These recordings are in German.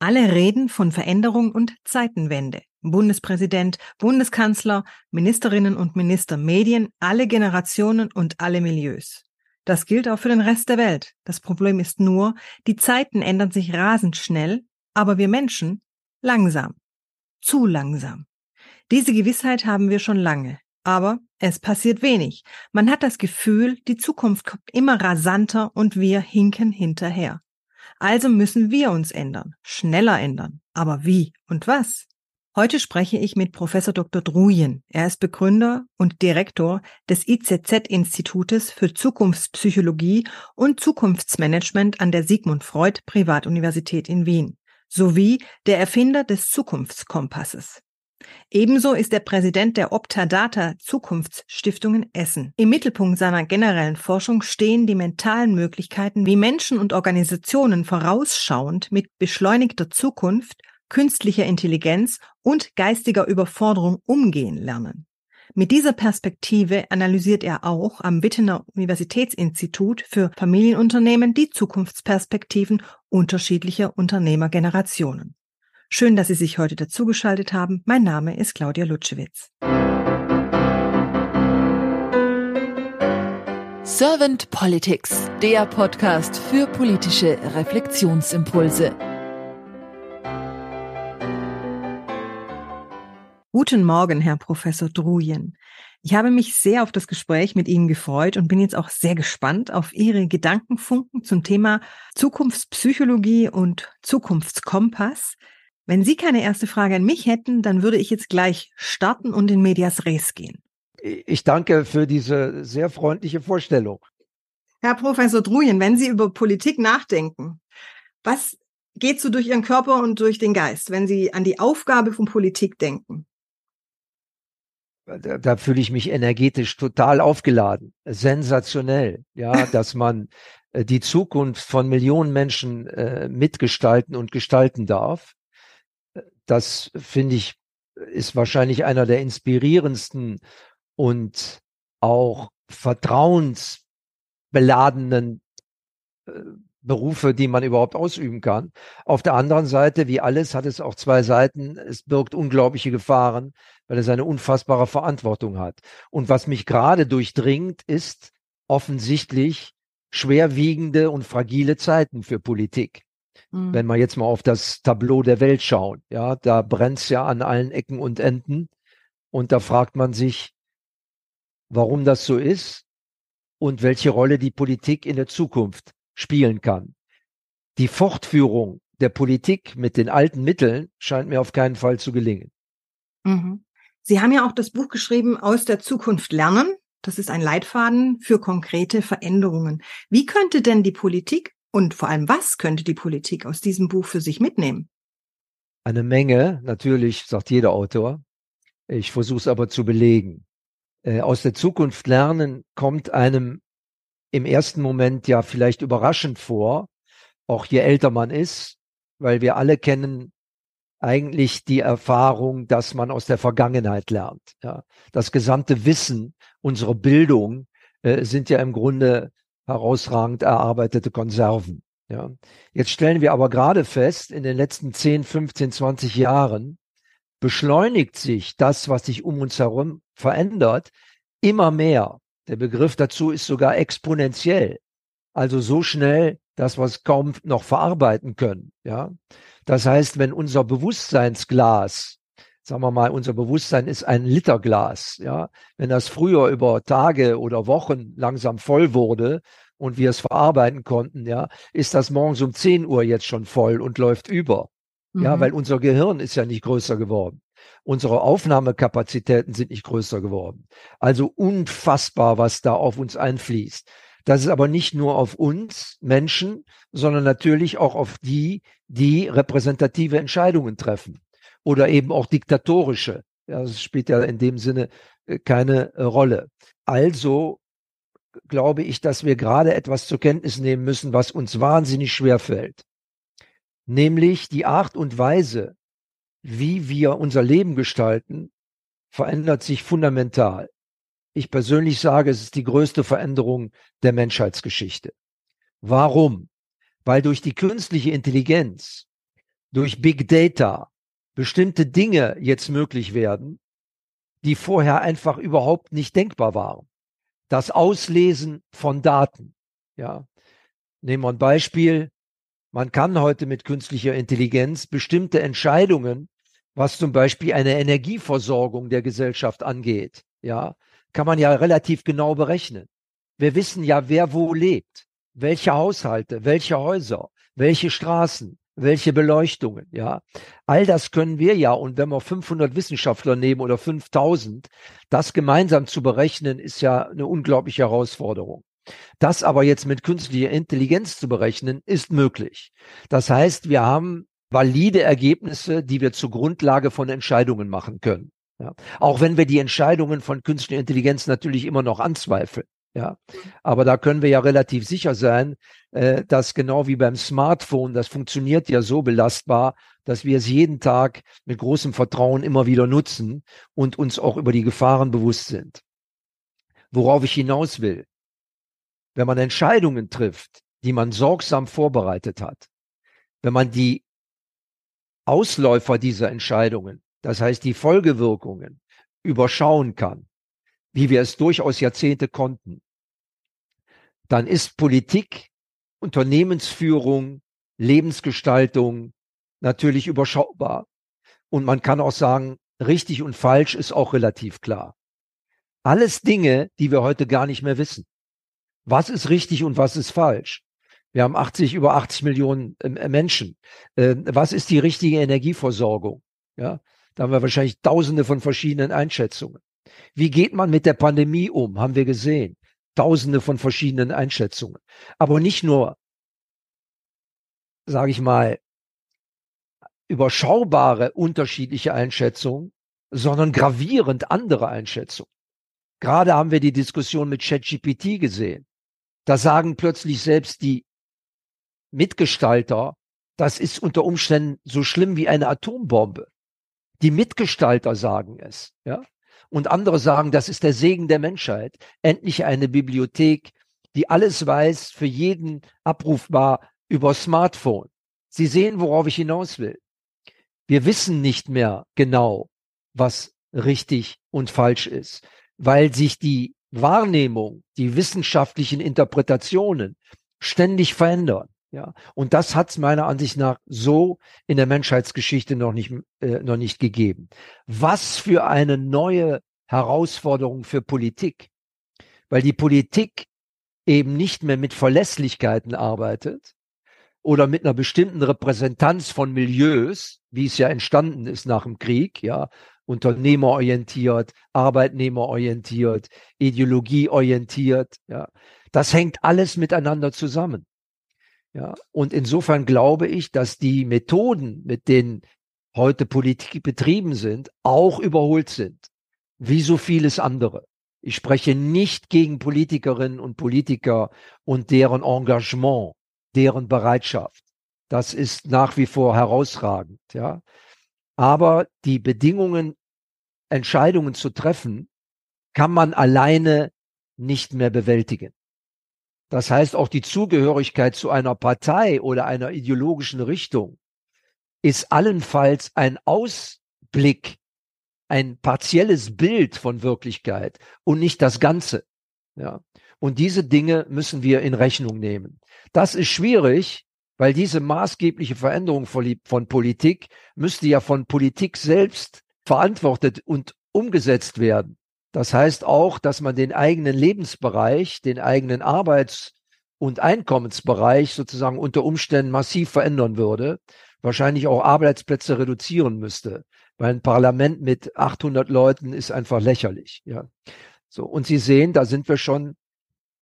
Alle reden von Veränderung und Zeitenwende. Bundespräsident, Bundeskanzler, Ministerinnen und Minister, Medien, alle Generationen und alle Milieus. Das gilt auch für den Rest der Welt. Das Problem ist nur, die Zeiten ändern sich rasend schnell, aber wir Menschen langsam. Zu langsam. Diese Gewissheit haben wir schon lange. Aber es passiert wenig. Man hat das Gefühl, die Zukunft kommt immer rasanter und wir hinken hinterher. Also müssen wir uns ändern, schneller ändern. Aber wie und was? Heute spreche ich mit Professor Dr. Drujen. Er ist Begründer und Direktor des IZZ-Institutes für Zukunftspsychologie und Zukunftsmanagement an der Sigmund Freud Privatuniversität in Wien sowie der Erfinder des Zukunftskompasses. Ebenso ist er Präsident der Optadata Zukunftsstiftungen Essen. Im Mittelpunkt seiner generellen Forschung stehen die mentalen Möglichkeiten, wie Menschen und Organisationen vorausschauend mit beschleunigter Zukunft, künstlicher Intelligenz und geistiger Überforderung umgehen lernen. Mit dieser Perspektive analysiert er auch am Wittener Universitätsinstitut für Familienunternehmen die Zukunftsperspektiven unterschiedlicher Unternehmergenerationen. Schön, dass Sie sich heute dazugeschaltet haben. Mein Name ist Claudia Lutschewitz. Servant Politics, der Podcast für politische Reflexionsimpulse. Guten Morgen, Herr Professor Drujen. Ich habe mich sehr auf das Gespräch mit Ihnen gefreut und bin jetzt auch sehr gespannt auf Ihre Gedankenfunken zum Thema Zukunftspsychologie und Zukunftskompass. Wenn Sie keine erste Frage an mich hätten, dann würde ich jetzt gleich starten und in Medias Res gehen. Ich danke für diese sehr freundliche Vorstellung. Herr Professor Drujen, wenn Sie über Politik nachdenken, was geht so durch Ihren Körper und durch den Geist, wenn Sie an die Aufgabe von Politik denken? Da, da fühle ich mich energetisch total aufgeladen. Sensationell, ja, dass man äh, die Zukunft von Millionen Menschen äh, mitgestalten und gestalten darf das finde ich, ist wahrscheinlich einer der inspirierendsten und auch vertrauensbeladenen äh, Berufe, die man überhaupt ausüben kann. Auf der anderen Seite, wie alles, hat es auch zwei Seiten. Es birgt unglaubliche Gefahren, weil es eine unfassbare Verantwortung hat. Und was mich gerade durchdringt, ist offensichtlich schwerwiegende und fragile Zeiten für Politik. Mhm. Wenn wir jetzt mal auf das Tableau der Welt schauen, ja, da brennt's ja an allen Ecken und Enden. Und da fragt man sich, warum das so ist und welche Rolle die Politik in der Zukunft spielen kann. Die Fortführung der Politik mit den alten Mitteln scheint mir auf keinen Fall zu gelingen. Mhm. Sie haben ja auch das Buch geschrieben, aus der Zukunft lernen. Das ist ein Leitfaden für konkrete Veränderungen. Wie könnte denn die Politik und vor allem, was könnte die Politik aus diesem Buch für sich mitnehmen? Eine Menge, natürlich, sagt jeder Autor. Ich versuche es aber zu belegen. Äh, aus der Zukunft lernen kommt einem im ersten Moment ja vielleicht überraschend vor, auch je älter man ist, weil wir alle kennen eigentlich die Erfahrung, dass man aus der Vergangenheit lernt. Ja. Das gesamte Wissen, unsere Bildung äh, sind ja im Grunde herausragend erarbeitete Konserven. Ja. Jetzt stellen wir aber gerade fest, in den letzten 10, 15, 20 Jahren beschleunigt sich das, was sich um uns herum verändert, immer mehr. Der Begriff dazu ist sogar exponentiell. Also so schnell, dass wir es kaum noch verarbeiten können. Ja. Das heißt, wenn unser Bewusstseinsglas sagen wir mal, unser Bewusstsein ist ein Literglas. Ja, wenn das früher über Tage oder Wochen langsam voll wurde und wir es verarbeiten konnten, ja, ist das morgens um 10 Uhr jetzt schon voll und läuft über. Mhm. Ja, weil unser Gehirn ist ja nicht größer geworden. Unsere Aufnahmekapazitäten sind nicht größer geworden. Also unfassbar, was da auf uns einfließt. Das ist aber nicht nur auf uns Menschen, sondern natürlich auch auf die, die repräsentative Entscheidungen treffen oder eben auch diktatorische. Ja, das spielt ja in dem Sinne äh, keine äh, Rolle. Also glaube ich, dass wir gerade etwas zur Kenntnis nehmen müssen, was uns wahnsinnig schwer fällt. Nämlich die Art und Weise, wie wir unser Leben gestalten, verändert sich fundamental. Ich persönlich sage, es ist die größte Veränderung der Menschheitsgeschichte. Warum? Weil durch die künstliche Intelligenz durch Big Data bestimmte Dinge jetzt möglich werden, die vorher einfach überhaupt nicht denkbar waren. Das Auslesen von Daten. Ja. Nehmen wir ein Beispiel. Man kann heute mit künstlicher Intelligenz bestimmte Entscheidungen, was zum Beispiel eine Energieversorgung der Gesellschaft angeht, ja, kann man ja relativ genau berechnen. Wir wissen ja, wer wo lebt, welche Haushalte, welche Häuser, welche Straßen, welche Beleuchtungen, ja. All das können wir ja. Und wenn wir 500 Wissenschaftler nehmen oder 5000, das gemeinsam zu berechnen, ist ja eine unglaubliche Herausforderung. Das aber jetzt mit künstlicher Intelligenz zu berechnen, ist möglich. Das heißt, wir haben valide Ergebnisse, die wir zur Grundlage von Entscheidungen machen können. Ja. Auch wenn wir die Entscheidungen von künstlicher Intelligenz natürlich immer noch anzweifeln. Ja, aber da können wir ja relativ sicher sein, äh, dass genau wie beim Smartphone, das funktioniert ja so belastbar, dass wir es jeden Tag mit großem Vertrauen immer wieder nutzen und uns auch über die Gefahren bewusst sind. Worauf ich hinaus will, wenn man Entscheidungen trifft, die man sorgsam vorbereitet hat, wenn man die Ausläufer dieser Entscheidungen, das heißt die Folgewirkungen, überschauen kann, wie wir es durchaus Jahrzehnte konnten, dann ist Politik, Unternehmensführung, Lebensgestaltung natürlich überschaubar. Und man kann auch sagen, richtig und falsch ist auch relativ klar. Alles Dinge, die wir heute gar nicht mehr wissen. Was ist richtig und was ist falsch? Wir haben 80, über 80 Millionen äh, Menschen. Äh, was ist die richtige Energieversorgung? Ja, da haben wir wahrscheinlich tausende von verschiedenen Einschätzungen. Wie geht man mit der Pandemie um? Haben wir gesehen. Tausende von verschiedenen Einschätzungen. Aber nicht nur, sage ich mal, überschaubare unterschiedliche Einschätzungen, sondern gravierend andere Einschätzungen. Gerade haben wir die Diskussion mit ChatGPT gesehen. Da sagen plötzlich selbst die Mitgestalter, das ist unter Umständen so schlimm wie eine Atombombe. Die Mitgestalter sagen es, ja. Und andere sagen, das ist der Segen der Menschheit. Endlich eine Bibliothek, die alles weiß, für jeden abrufbar über Smartphone. Sie sehen, worauf ich hinaus will. Wir wissen nicht mehr genau, was richtig und falsch ist, weil sich die Wahrnehmung, die wissenschaftlichen Interpretationen ständig verändern. Ja, und das hat es meiner Ansicht nach so in der Menschheitsgeschichte noch nicht, äh, noch nicht gegeben. Was für eine neue Herausforderung für Politik, weil die Politik eben nicht mehr mit Verlässlichkeiten arbeitet oder mit einer bestimmten Repräsentanz von Milieus, wie es ja entstanden ist nach dem Krieg, ja, unternehmerorientiert, arbeitnehmerorientiert, ideologieorientiert, ja. Das hängt alles miteinander zusammen. Ja, und insofern glaube ich, dass die Methoden, mit denen heute Politik betrieben sind, auch überholt sind. Wie so vieles andere. Ich spreche nicht gegen Politikerinnen und Politiker und deren Engagement, deren Bereitschaft. Das ist nach wie vor herausragend, ja. Aber die Bedingungen, Entscheidungen zu treffen, kann man alleine nicht mehr bewältigen. Das heißt, auch die Zugehörigkeit zu einer Partei oder einer ideologischen Richtung ist allenfalls ein Ausblick, ein partielles Bild von Wirklichkeit und nicht das Ganze. Ja. Und diese Dinge müssen wir in Rechnung nehmen. Das ist schwierig, weil diese maßgebliche Veränderung von Politik müsste ja von Politik selbst verantwortet und umgesetzt werden. Das heißt auch, dass man den eigenen Lebensbereich, den eigenen Arbeits- und Einkommensbereich sozusagen unter Umständen massiv verändern würde, wahrscheinlich auch Arbeitsplätze reduzieren müsste, weil ein Parlament mit 800 Leuten ist einfach lächerlich. Ja, so und Sie sehen, da sind wir schon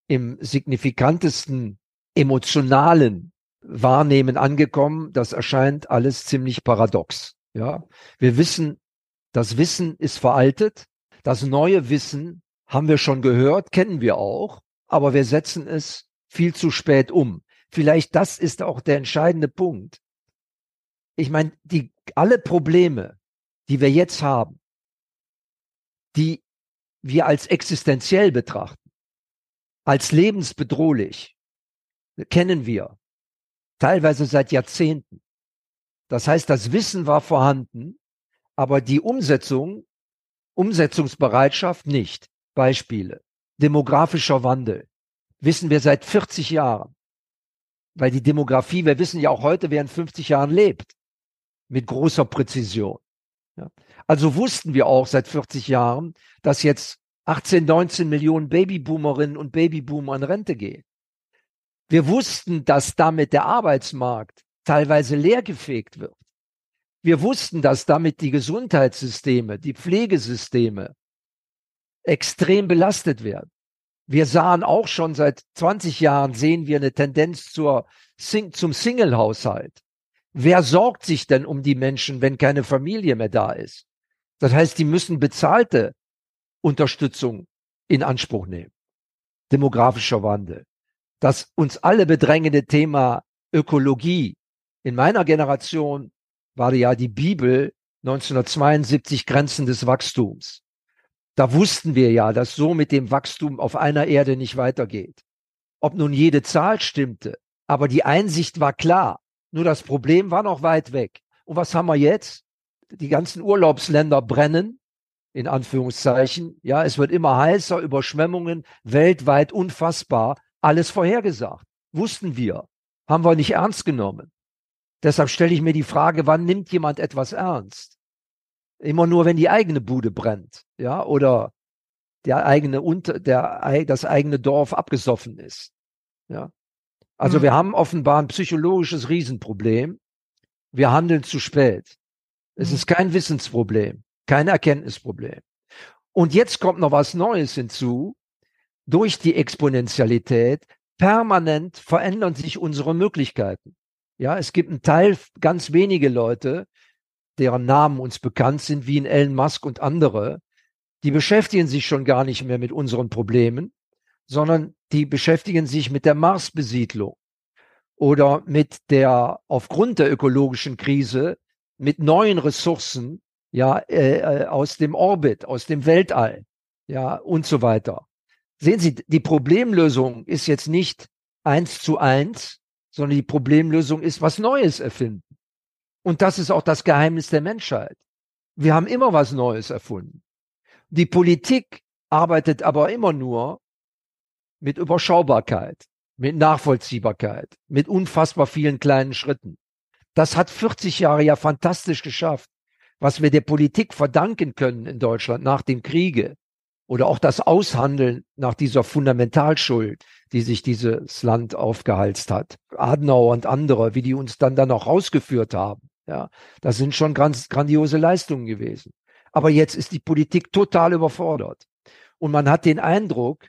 im signifikantesten emotionalen Wahrnehmen angekommen. Das erscheint alles ziemlich paradox. Ja, wir wissen, das Wissen ist veraltet. Das neue Wissen haben wir schon gehört, kennen wir auch, aber wir setzen es viel zu spät um. Vielleicht das ist auch der entscheidende Punkt. Ich meine, die, alle Probleme, die wir jetzt haben, die wir als existenziell betrachten, als lebensbedrohlich, kennen wir, teilweise seit Jahrzehnten. Das heißt, das Wissen war vorhanden, aber die Umsetzung, Umsetzungsbereitschaft nicht. Beispiele. Demografischer Wandel. Wissen wir seit 40 Jahren. Weil die Demografie, wir wissen ja auch heute, wer in 50 Jahren lebt. Mit großer Präzision. Ja. Also wussten wir auch seit 40 Jahren, dass jetzt 18, 19 Millionen Babyboomerinnen und Babyboomer in Rente gehen. Wir wussten, dass damit der Arbeitsmarkt teilweise leergefegt wird. Wir wussten, dass damit die Gesundheitssysteme, die Pflegesysteme extrem belastet werden. Wir sahen auch schon seit 20 Jahren, sehen wir eine Tendenz zur, zum Single-Haushalt. Wer sorgt sich denn um die Menschen, wenn keine Familie mehr da ist? Das heißt, die müssen bezahlte Unterstützung in Anspruch nehmen. Demografischer Wandel. Das uns alle bedrängende Thema Ökologie. In meiner Generation war ja die Bibel 1972 Grenzen des Wachstums. Da wussten wir ja, dass so mit dem Wachstum auf einer Erde nicht weitergeht. Ob nun jede Zahl stimmte, aber die Einsicht war klar. Nur das Problem war noch weit weg. Und was haben wir jetzt? Die ganzen Urlaubsländer brennen, in Anführungszeichen. Ja, es wird immer heißer, Überschwemmungen weltweit unfassbar. Alles vorhergesagt. Wussten wir. Haben wir nicht ernst genommen. Deshalb stelle ich mir die Frage, wann nimmt jemand etwas ernst? Immer nur, wenn die eigene Bude brennt, ja, oder der eigene unter, der, das eigene Dorf abgesoffen ist. Ja. Also mhm. wir haben offenbar ein psychologisches Riesenproblem. Wir handeln zu spät. Es mhm. ist kein Wissensproblem, kein Erkenntnisproblem. Und jetzt kommt noch was Neues hinzu. Durch die Exponentialität permanent verändern sich unsere Möglichkeiten. Ja, es gibt einen Teil, ganz wenige Leute, deren Namen uns bekannt sind, wie in Elon Musk und andere, die beschäftigen sich schon gar nicht mehr mit unseren Problemen, sondern die beschäftigen sich mit der Marsbesiedlung oder mit der, aufgrund der ökologischen Krise, mit neuen Ressourcen, ja, äh, äh, aus dem Orbit, aus dem Weltall, ja, und so weiter. Sehen Sie, die Problemlösung ist jetzt nicht eins zu eins, sondern die Problemlösung ist was Neues erfinden. Und das ist auch das Geheimnis der Menschheit. Wir haben immer was Neues erfunden. Die Politik arbeitet aber immer nur mit Überschaubarkeit, mit Nachvollziehbarkeit, mit unfassbar vielen kleinen Schritten. Das hat 40 Jahre ja fantastisch geschafft. Was wir der Politik verdanken können in Deutschland nach dem Kriege oder auch das Aushandeln nach dieser Fundamentalschuld, die sich dieses Land aufgehalst hat. Adenauer und andere, wie die uns dann dann auch rausgeführt haben. Ja, das sind schon ganz grandiose Leistungen gewesen. Aber jetzt ist die Politik total überfordert. Und man hat den Eindruck,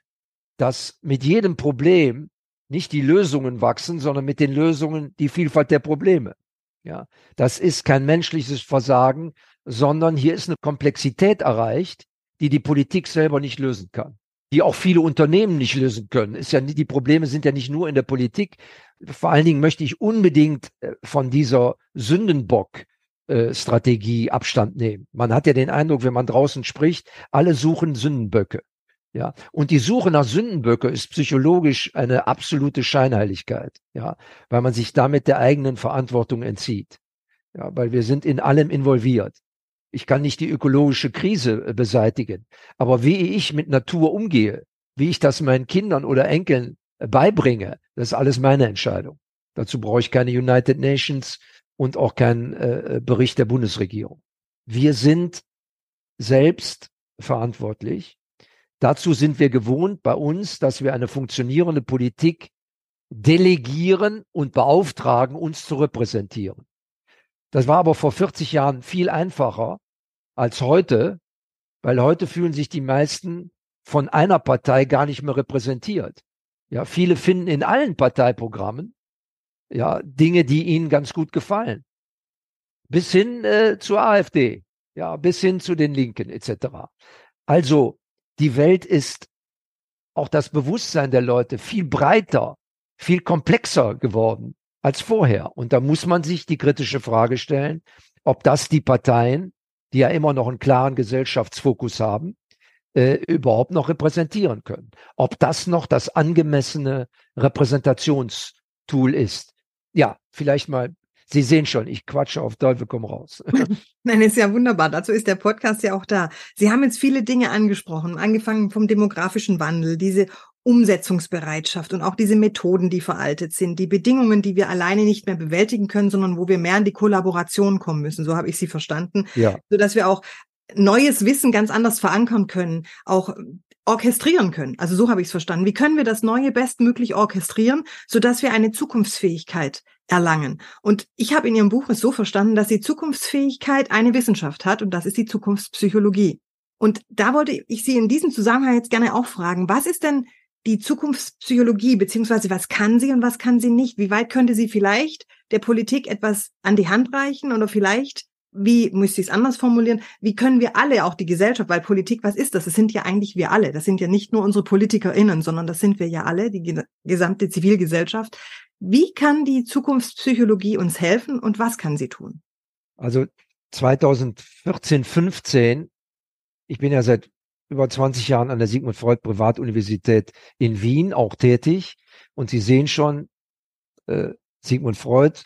dass mit jedem Problem nicht die Lösungen wachsen, sondern mit den Lösungen die Vielfalt der Probleme. Ja, das ist kein menschliches Versagen, sondern hier ist eine Komplexität erreicht, die die Politik selber nicht lösen kann, die auch viele Unternehmen nicht lösen können. Ist ja die Probleme sind ja nicht nur in der Politik. Vor allen Dingen möchte ich unbedingt äh, von dieser Sündenbock Strategie Abstand nehmen. Man hat ja den Eindruck, wenn man draußen spricht, alle suchen Sündenböcke. Ja, und die Suche nach Sündenböcke ist psychologisch eine absolute Scheinheiligkeit, ja, weil man sich damit der eigenen Verantwortung entzieht. Ja, weil wir sind in allem involviert. Ich kann nicht die ökologische Krise äh, beseitigen, aber wie ich mit Natur umgehe, wie ich das meinen Kindern oder Enkeln äh, beibringe, das ist alles meine Entscheidung. Dazu brauche ich keine United Nations und auch keinen äh, äh Bericht der Bundesregierung. Wir sind selbst verantwortlich Dazu sind wir gewohnt bei uns, dass wir eine funktionierende Politik delegieren und beauftragen, uns zu repräsentieren. Das war aber vor 40 Jahren viel einfacher als heute, weil heute fühlen sich die meisten von einer Partei gar nicht mehr repräsentiert. Ja, viele finden in allen Parteiprogrammen ja Dinge, die ihnen ganz gut gefallen. Bis hin äh, zur AfD, ja, bis hin zu den Linken etc. Also die Welt ist auch das Bewusstsein der Leute viel breiter, viel komplexer geworden als vorher. Und da muss man sich die kritische Frage stellen, ob das die Parteien, die ja immer noch einen klaren Gesellschaftsfokus haben, äh, überhaupt noch repräsentieren können. Ob das noch das angemessene Repräsentationstool ist. Ja, vielleicht mal Sie sehen schon, ich quatsche auf Teufel komm raus. Nein, ist ja wunderbar. Dazu ist der Podcast ja auch da. Sie haben jetzt viele Dinge angesprochen, angefangen vom demografischen Wandel, diese Umsetzungsbereitschaft und auch diese Methoden, die veraltet sind, die Bedingungen, die wir alleine nicht mehr bewältigen können, sondern wo wir mehr in die Kollaboration kommen müssen. So habe ich sie verstanden. Ja. Sodass wir auch neues Wissen ganz anders verankern können, auch orchestrieren können. Also so habe ich es verstanden. Wie können wir das Neue bestmöglich orchestrieren, sodass wir eine Zukunftsfähigkeit erlangen? Und ich habe in Ihrem Buch es so verstanden, dass die Zukunftsfähigkeit eine Wissenschaft hat und das ist die Zukunftspsychologie. Und da wollte ich Sie in diesem Zusammenhang jetzt gerne auch fragen, was ist denn die Zukunftspsychologie, beziehungsweise was kann sie und was kann sie nicht? Wie weit könnte sie vielleicht der Politik etwas an die Hand reichen oder vielleicht wie muss ich es anders formulieren? Wie können wir alle, auch die Gesellschaft, weil Politik, was ist das? Das sind ja eigentlich wir alle. Das sind ja nicht nur unsere PolitikerInnen, sondern das sind wir ja alle, die gesamte Zivilgesellschaft. Wie kann die Zukunftspsychologie uns helfen und was kann sie tun? Also 2014, 15, ich bin ja seit über 20 Jahren an der Sigmund Freud Privatuniversität in Wien auch tätig und Sie sehen schon, äh, Sigmund Freud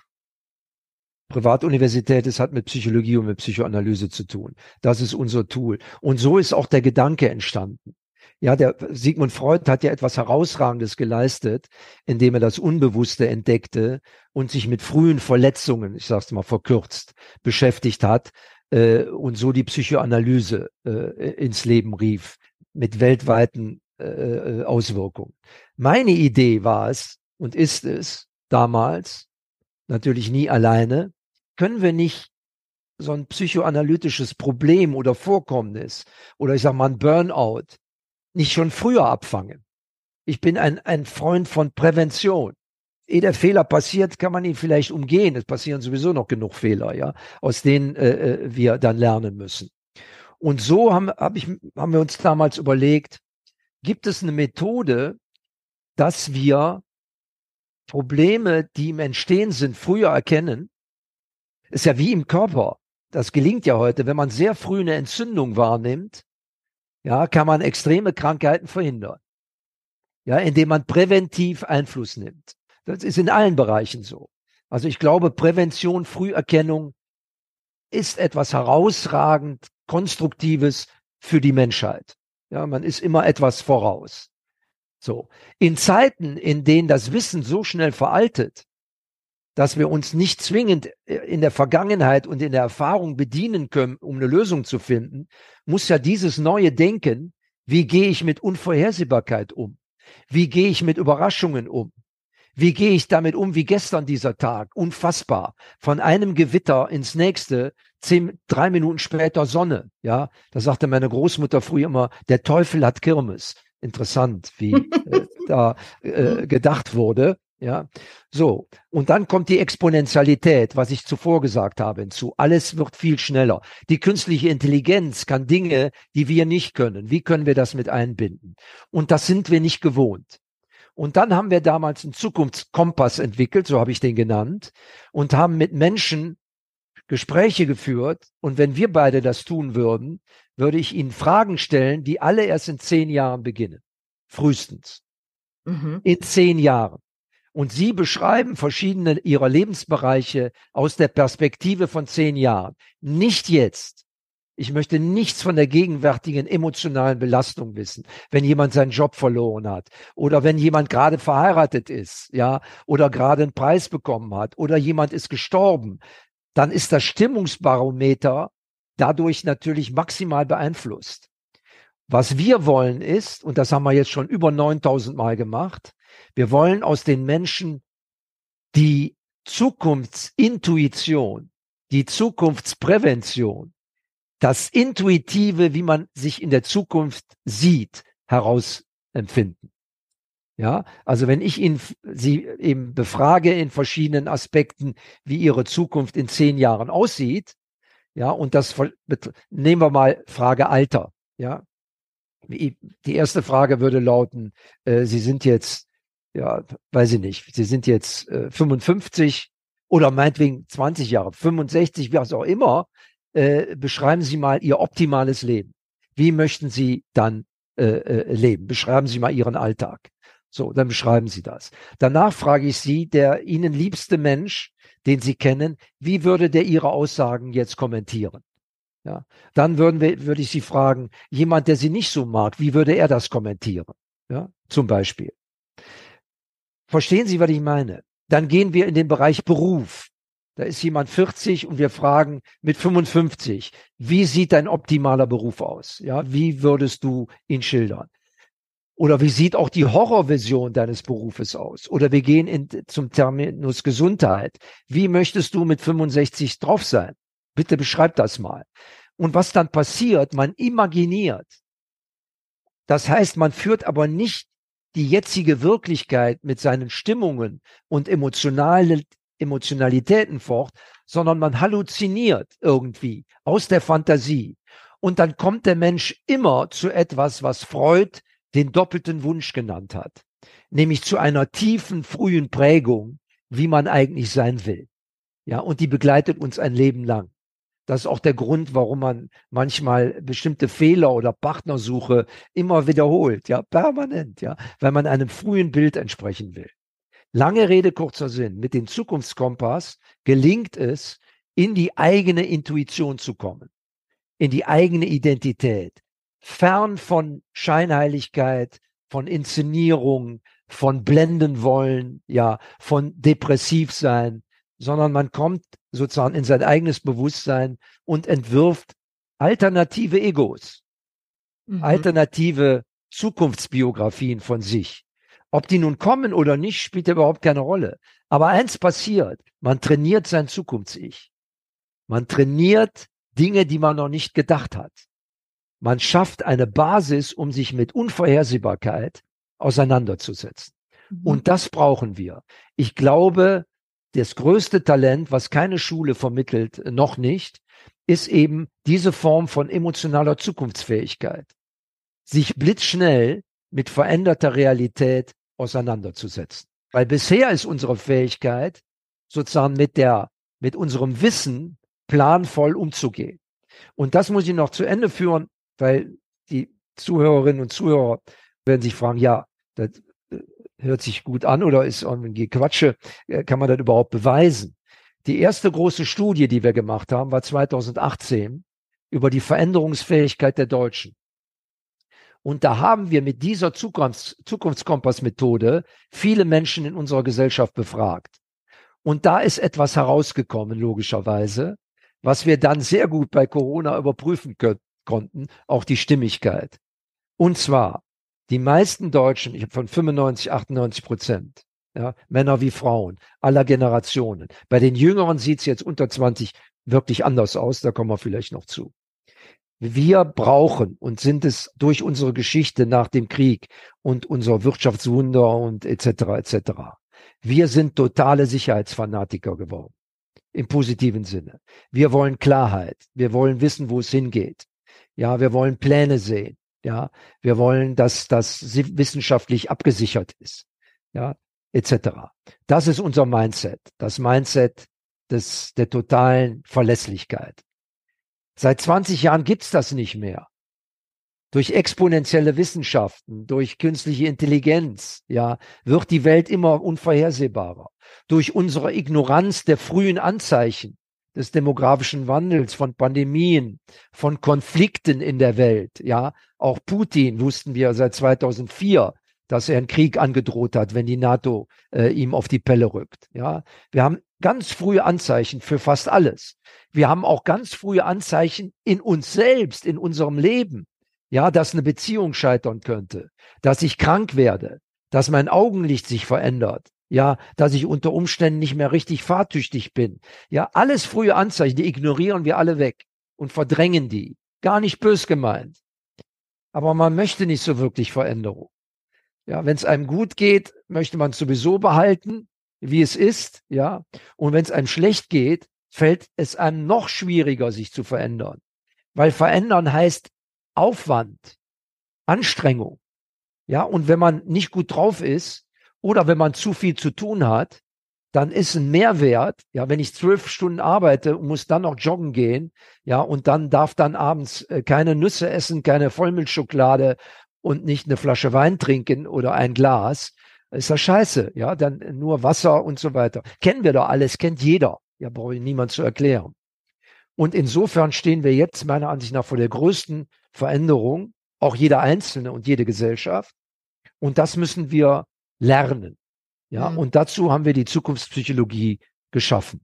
Privatuniversität, es hat mit Psychologie und mit Psychoanalyse zu tun. Das ist unser Tool. Und so ist auch der Gedanke entstanden. Ja, der Sigmund Freud hat ja etwas Herausragendes geleistet, indem er das Unbewusste entdeckte und sich mit frühen Verletzungen, ich sag's mal verkürzt, beschäftigt hat äh, und so die Psychoanalyse äh, ins Leben rief mit weltweiten äh, äh Auswirkungen. Meine Idee war es und ist es damals, natürlich nie alleine, können wir nicht so ein psychoanalytisches Problem oder Vorkommnis oder ich sage mal ein Burnout nicht schon früher abfangen. Ich bin ein, ein Freund von Prävention. Ehe der Fehler passiert, kann man ihn vielleicht umgehen. Es passieren sowieso noch genug Fehler, ja, aus denen äh, äh wir dann lernen müssen. Und so haben, hab ich, haben wir uns damals überlegt, gibt es eine Methode, dass wir Probleme, die im Entstehen sind, früher erkennen ist ja wie im Körper. Das gelingt ja heute. Wenn man sehr früh eine Entzündung wahrnimmt, ja, kann man extreme Krankheiten verhindern. Ja, indem man präventiv Einfluss nimmt. Das ist in allen Bereichen so. Also ich glaube, Prävention, Früherkennung ist etwas herausragend Konstruktives für die Menschheit. Ja, man ist immer etwas voraus. So. In Zeiten, in denen das Wissen so schnell veraltet, dass wir uns nicht zwingend äh, in der Vergangenheit und in der Erfahrung bedienen können, um eine Lösung zu finden, muss ja dieses neue Denken, wie gehe ich mit Unvorhersehbarkeit um? Wie gehe ich mit Überraschungen um? Wie gehe ich damit um wie gestern dieser Tag? Unfassbar. Von einem Gewitter ins nächste, zehn, drei Minuten später Sonne. Ja, da sagte meine Großmutter früher immer, der Teufel hat Kirmes. Interessant, wie äh, da äh, gedacht wurde. Ja, so. Und dann kommt die Exponentialität, was ich zuvor gesagt habe, hinzu. Alles wird viel schneller. Die künstliche Intelligenz kann Dinge, die wir nicht können. Wie können wir das mit einbinden? Und das sind wir nicht gewohnt. Und dann haben wir damals einen Zukunftskompass entwickelt, so habe ich den genannt, und haben mit Menschen Gespräche geführt. Und wenn wir beide das tun würden, würde ich ihnen Fragen stellen, die alle erst in zehn Jahren beginnen. Frühestens. Mhm. In zehn Jahren. Und Sie beschreiben verschiedene Ihrer Lebensbereiche aus der Perspektive von zehn Jahren. Nicht jetzt. Ich möchte nichts von der gegenwärtigen emotionalen Belastung wissen, wenn jemand seinen Job verloren hat oder wenn jemand gerade verheiratet ist, ja, oder gerade einen Preis bekommen hat oder jemand ist gestorben, dann ist das Stimmungsbarometer dadurch natürlich maximal beeinflusst. Was wir wollen ist, und das haben wir jetzt schon über 9000 Mal gemacht, wir wollen aus den Menschen die Zukunftsintuition, die Zukunftsprävention, das Intuitive, wie man sich in der Zukunft sieht, herausempfinden. Ja, also wenn ich ihn, Sie eben befrage in verschiedenen Aspekten, wie Ihre Zukunft in zehn Jahren aussieht, ja, und das nehmen wir mal Frage Alter, ja. Die erste Frage würde lauten, äh, Sie sind jetzt ja, weiß ich nicht, Sie sind jetzt äh, 55 oder meinetwegen 20 Jahre, 65, wie auch immer, äh, beschreiben Sie mal Ihr optimales Leben. Wie möchten Sie dann äh, äh, leben? Beschreiben Sie mal Ihren Alltag. So, dann beschreiben Sie das. Danach frage ich Sie, der Ihnen liebste Mensch, den Sie kennen, wie würde der Ihre Aussagen jetzt kommentieren? Ja, dann würden wir, würde ich Sie fragen, jemand, der Sie nicht so mag, wie würde er das kommentieren? Ja, zum Beispiel. Verstehen Sie, was ich meine? Dann gehen wir in den Bereich Beruf. Da ist jemand 40 und wir fragen mit 55, wie sieht dein optimaler Beruf aus? Ja, wie würdest du ihn schildern? Oder wie sieht auch die Horrorversion deines Berufes aus? Oder wir gehen in, zum Terminus Gesundheit. Wie möchtest du mit 65 drauf sein? Bitte beschreib das mal. Und was dann passiert, man imaginiert. Das heißt, man führt aber nicht die jetzige Wirklichkeit mit seinen Stimmungen und emotionale, Emotionalitäten fort, sondern man halluziniert irgendwie aus der Fantasie. Und dann kommt der Mensch immer zu etwas, was Freud den doppelten Wunsch genannt hat, nämlich zu einer tiefen, frühen Prägung, wie man eigentlich sein will. Ja, und die begleitet uns ein Leben lang. Das ist auch der Grund, warum man manchmal bestimmte Fehler oder Partnersuche immer wiederholt, ja, permanent, ja, weil man einem frühen Bild entsprechen will. Lange Rede, kurzer Sinn. Mit dem Zukunftskompass gelingt es, in die eigene Intuition zu kommen, in die eigene Identität, fern von Scheinheiligkeit, von Inszenierung, von blenden wollen, ja, von depressiv sein, sondern man kommt sozusagen in sein eigenes Bewusstsein und entwirft alternative Egos, mhm. alternative Zukunftsbiografien von sich. Ob die nun kommen oder nicht, spielt überhaupt keine Rolle. Aber eins passiert, man trainiert sein Zukunfts-Ich. Man trainiert Dinge, die man noch nicht gedacht hat. Man schafft eine Basis, um sich mit Unvorhersehbarkeit auseinanderzusetzen. Mhm. Und das brauchen wir. Ich glaube, das größte Talent, was keine Schule vermittelt, noch nicht, ist eben diese Form von emotionaler Zukunftsfähigkeit. Sich blitzschnell mit veränderter Realität auseinanderzusetzen. Weil bisher ist unsere Fähigkeit, sozusagen mit der, mit unserem Wissen planvoll umzugehen. Und das muss ich noch zu Ende führen weil die Zuhörerinnen und Zuhörer werden sich fragen, ja, das äh, hört sich gut an oder ist irgendwie Quatsche, äh, kann man das überhaupt beweisen? Die erste große Studie, die wir gemacht haben, war 2018 über die Veränderungsfähigkeit der Deutschen. Und da haben wir mit dieser Zukunfts Zukunftskompass-Methode viele Menschen in unserer Gesellschaft befragt. Und da ist etwas herausgekommen, logischerweise, was wir dann sehr gut bei Corona überprüfen konnten, auch die Stimmigkeit. Und zwar, die meisten Deutschen, ich habe von 95, 98 Prozent, ja, Männer wie Frauen, aller Generationen. Bei den Jüngeren sieht es jetzt unter 20 wirklich anders aus, da kommen wir vielleicht noch zu. Wir brauchen und sind es durch unsere Geschichte nach dem Krieg und unser Wirtschaftswunder und etc. etc. Wir sind totale Sicherheitsfanatiker geworden. Im positiven Sinne. Wir wollen Klarheit. Wir wollen wissen, wo es hingeht. Ja, wir wollen Pläne sehen. Ja, wir wollen, dass das wissenschaftlich abgesichert ist. Ja, etc. Das ist unser Mindset. Das Mindset des, der totalen Verlässlichkeit. Seit 20 Jahren gibt's das nicht mehr. Durch exponentielle Wissenschaften, durch künstliche Intelligenz, ja, wird die Welt immer unvorhersehbarer. Durch unsere Ignoranz der frühen Anzeichen, des demografischen Wandels, von Pandemien, von Konflikten in der Welt. Ja, auch Putin wussten wir seit 2004, dass er einen Krieg angedroht hat, wenn die NATO äh, ihm auf die Pelle rückt. Ja, wir haben ganz frühe Anzeichen für fast alles. Wir haben auch ganz frühe Anzeichen in uns selbst, in unserem Leben. Ja, dass eine Beziehung scheitern könnte, dass ich krank werde, dass mein Augenlicht sich verändert, ja, dass ich unter Umständen nicht mehr richtig fahrtüchtig bin. Ja, alles frühe Anzeichen, die ignorieren wir alle weg und verdrängen die. Gar nicht bös gemeint. Aber man möchte nicht so wirklich Veränderung. Ja, wenn es einem gut geht, möchte man sowieso behalten, wie es ist, ja. Und wenn es einem schlecht geht, fällt es einem noch schwieriger, sich zu verändern. Weil verändern heißt Aufwand, Anstrengung. Ja, und wenn man nicht gut drauf ist, oder wenn man zu viel zu tun hat, dann ist ein Mehrwert, ja, wenn ich zwölf Stunden arbeite und muss dann noch joggen gehen, ja, und dann darf dann abends äh, keine Nüsse essen, keine Vollmilchschokolade und nicht eine Flasche Wein trinken oder ein Glas, Ist das scheiße, ja, dann nur Wasser und so weiter. Kennen wir doch alles, kennt jeder. Ja, brauche ich niemand zu erklären. Und insofern stehen wir jetzt meiner Ansicht nach vor der größten Veränderung, auch jeder Einzelne und jede Gesellschaft. Und das müssen wir lernen. Ja, mhm. und dazu haben wir die Zukunftspsychologie geschaffen.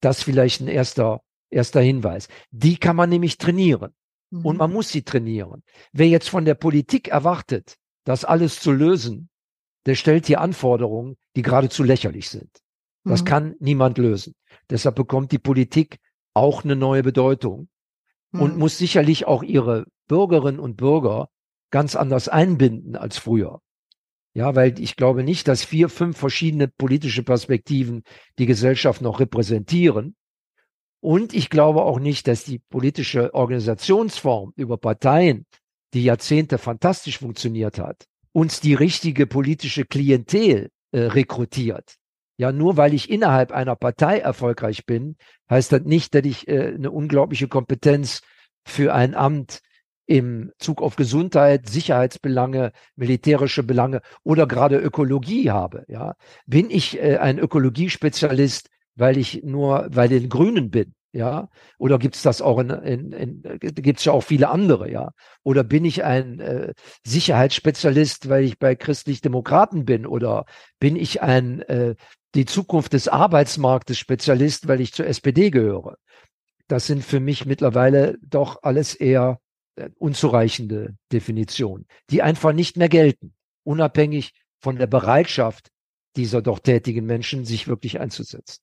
Das vielleicht ein erster, erster Hinweis. Die kann man nämlich trainieren. Mhm. Und man muss sie trainieren. Wer jetzt von der Politik erwartet, das alles zu lösen, der stellt hier Anforderungen, die geradezu lächerlich sind. Das mhm. kann niemand lösen. Deshalb bekommt die Politik auch eine neue Bedeutung und mhm. muss sicherlich auch ihre Bürgerinnen und Bürger ganz anders einbinden als früher. Ja, weil ich glaube nicht, dass vier, fünf verschiedene politische Perspektiven die Gesellschaft noch repräsentieren. Und ich glaube auch nicht, dass die politische Organisationsform über Parteien, die Jahrzehnte fantastisch funktioniert hat, uns die richtige politische Klientel äh, rekrutiert. Ja, nur weil ich innerhalb einer Partei erfolgreich bin, heißt das nicht, dass ich äh, eine unglaubliche Kompetenz für ein Amt im Zug auf Gesundheit, Sicherheitsbelange, militärische Belange oder gerade Ökologie habe. Ja, bin ich äh, ein Ökologiespezialist, weil ich nur, weil den Grünen bin? Ja, oder gibt's das auch in, in, in gibt's ja auch viele andere, ja? Oder bin ich ein äh, Sicherheitsspezialist, weil ich bei christlich-Demokraten bin? Oder bin ich ein äh, die Zukunft des Arbeitsmarktes Spezialist, weil ich zur SPD gehöre? Das sind für mich mittlerweile doch alles eher äh, unzureichende Definitionen, die einfach nicht mehr gelten, unabhängig von der Bereitschaft dieser doch tätigen Menschen, sich wirklich einzusetzen.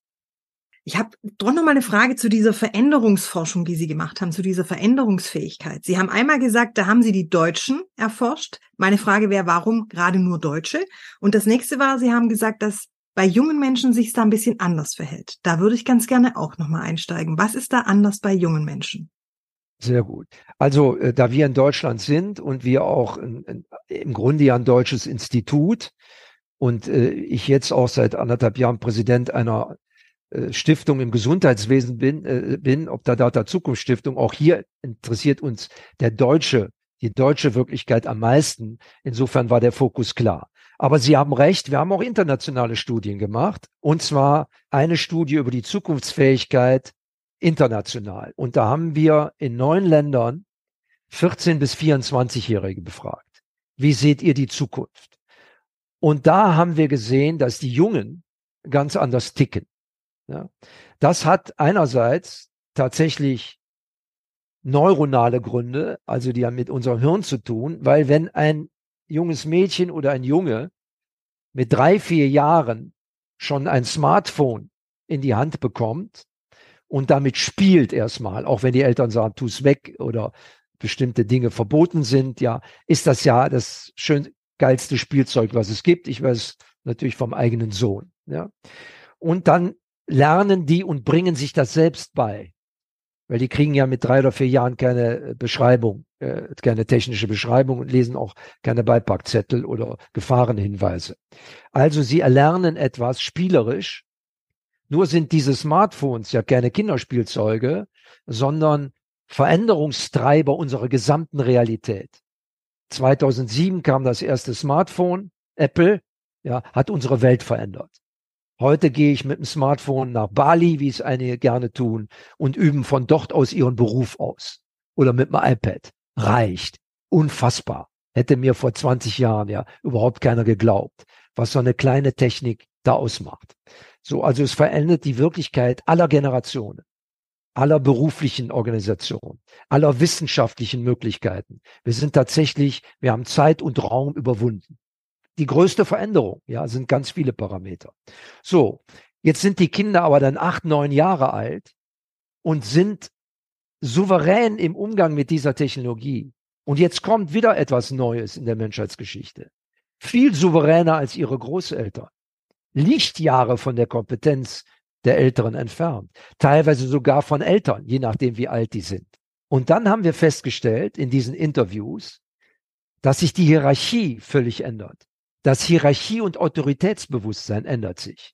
Ich habe doch noch mal eine Frage zu dieser Veränderungsforschung, die Sie gemacht haben, zu dieser Veränderungsfähigkeit. Sie haben einmal gesagt, da haben Sie die Deutschen erforscht. Meine Frage wäre, warum gerade nur Deutsche? Und das nächste war, Sie haben gesagt, dass bei jungen Menschen sich da ein bisschen anders verhält. Da würde ich ganz gerne auch noch mal einsteigen. Was ist da anders bei jungen Menschen? Sehr gut. Also, äh, da wir in Deutschland sind und wir auch in, in, im Grunde ja ein deutsches Institut und äh, ich jetzt auch seit anderthalb Jahren Präsident einer Stiftung im Gesundheitswesen bin, äh, bin, ob da Data Zukunftsstiftung, auch hier interessiert uns der deutsche, die deutsche Wirklichkeit am meisten. Insofern war der Fokus klar. Aber Sie haben recht, wir haben auch internationale Studien gemacht. Und zwar eine Studie über die Zukunftsfähigkeit international. Und da haben wir in neun Ländern 14 bis 24-Jährige befragt. Wie seht ihr die Zukunft? Und da haben wir gesehen, dass die Jungen ganz anders ticken. Ja. Das hat einerseits tatsächlich neuronale Gründe, also die haben mit unserem Hirn zu tun, weil wenn ein junges Mädchen oder ein Junge mit drei, vier Jahren schon ein Smartphone in die Hand bekommt und damit spielt erstmal, auch wenn die Eltern sagen, tu es weg oder bestimmte Dinge verboten sind, ja, ist das ja das schön geilste Spielzeug, was es gibt. Ich weiß natürlich vom eigenen Sohn, ja. Und dann lernen die und bringen sich das selbst bei. Weil die kriegen ja mit drei oder vier Jahren keine Beschreibung, äh, keine technische Beschreibung und lesen auch keine Beipackzettel oder Gefahrenhinweise. Also sie erlernen etwas spielerisch. Nur sind diese Smartphones ja keine Kinderspielzeuge, sondern Veränderungstreiber unserer gesamten Realität. 2007 kam das erste Smartphone, Apple, ja, hat unsere Welt verändert. Heute gehe ich mit dem Smartphone nach Bali, wie es einige gerne tun, und üben von dort aus ihren Beruf aus. Oder mit dem iPad. Reicht. Unfassbar. Hätte mir vor 20 Jahren ja überhaupt keiner geglaubt, was so eine kleine Technik da ausmacht. So, also es verändert die Wirklichkeit aller Generationen, aller beruflichen Organisationen, aller wissenschaftlichen Möglichkeiten. Wir sind tatsächlich, wir haben Zeit und Raum überwunden die größte Veränderung. Ja, sind ganz viele Parameter. So, jetzt sind die Kinder aber dann acht, neun Jahre alt und sind souverän im Umgang mit dieser Technologie. Und jetzt kommt wieder etwas Neues in der Menschheitsgeschichte. Viel souveräner als ihre Großeltern. Lichtjahre von der Kompetenz der Älteren entfernt. Teilweise sogar von Eltern, je nachdem wie alt die sind. Und dann haben wir festgestellt in diesen Interviews, dass sich die Hierarchie völlig ändert. Das Hierarchie- und Autoritätsbewusstsein ändert sich.